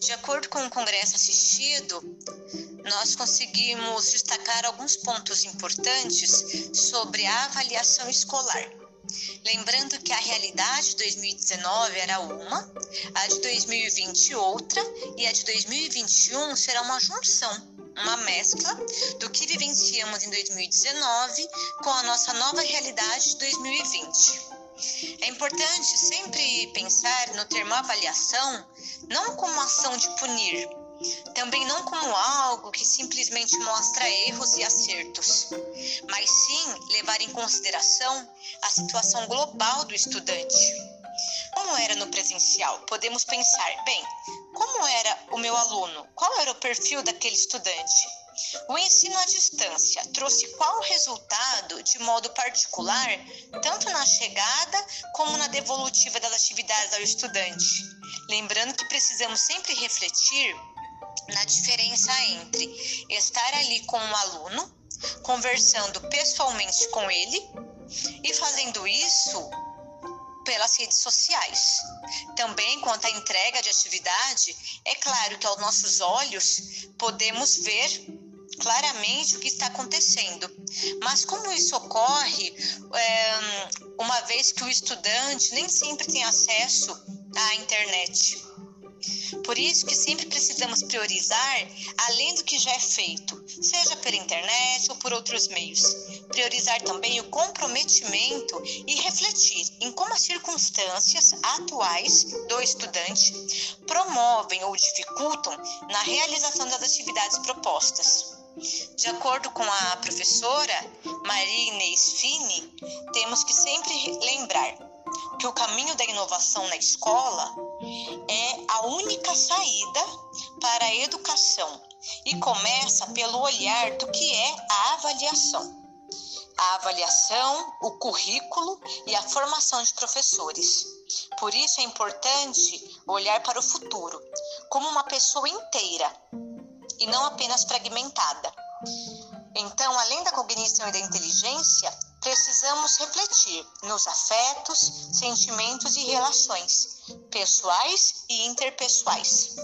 De acordo com o congresso assistido, nós conseguimos destacar alguns pontos importantes sobre a avaliação escolar. Lembrando que a realidade de 2019 era uma, a de 2020 outra e a de 2021 será uma junção, uma mescla do que vivenciamos em 2019 com a nossa nova realidade de 2020. É importante sempre pensar no termo avaliação não como ação de punir, também não como algo que simplesmente mostra erros e acertos, mas sim levar em consideração a situação global do estudante. Como era no presencial? Podemos pensar, bem, como era o meu aluno? Qual era o perfil daquele estudante? O ensino à distância trouxe qual resultado de modo particular, tanto na chegada como na devolutiva das atividades ao estudante? Lembrando que precisamos sempre refletir na diferença entre estar ali com o aluno, conversando pessoalmente com ele e fazendo isso pelas redes sociais. Também quanto à entrega de atividade, é claro que aos nossos olhos podemos ver claramente o que está acontecendo. Mas como isso ocorre, é, uma vez que o estudante nem sempre tem acesso à internet? Por isso que sempre precisamos priorizar além do que já é feito, seja pela internet ou por outros meios. Priorizar também o comprometimento e refletir em como as circunstâncias atuais do estudante promovem ou dificultam na realização das atividades propostas. De acordo com a professora Maria Inês Fini, temos que sempre lembrar que o caminho da inovação na escola é a única saída para a educação e começa pelo olhar do que é a avaliação. A avaliação, o currículo e a formação de professores. Por isso é importante olhar para o futuro como uma pessoa inteira e não apenas fragmentada. Então, além da cognição e da inteligência, precisamos refletir nos afetos, sentimentos e relações pessoais e interpessoais.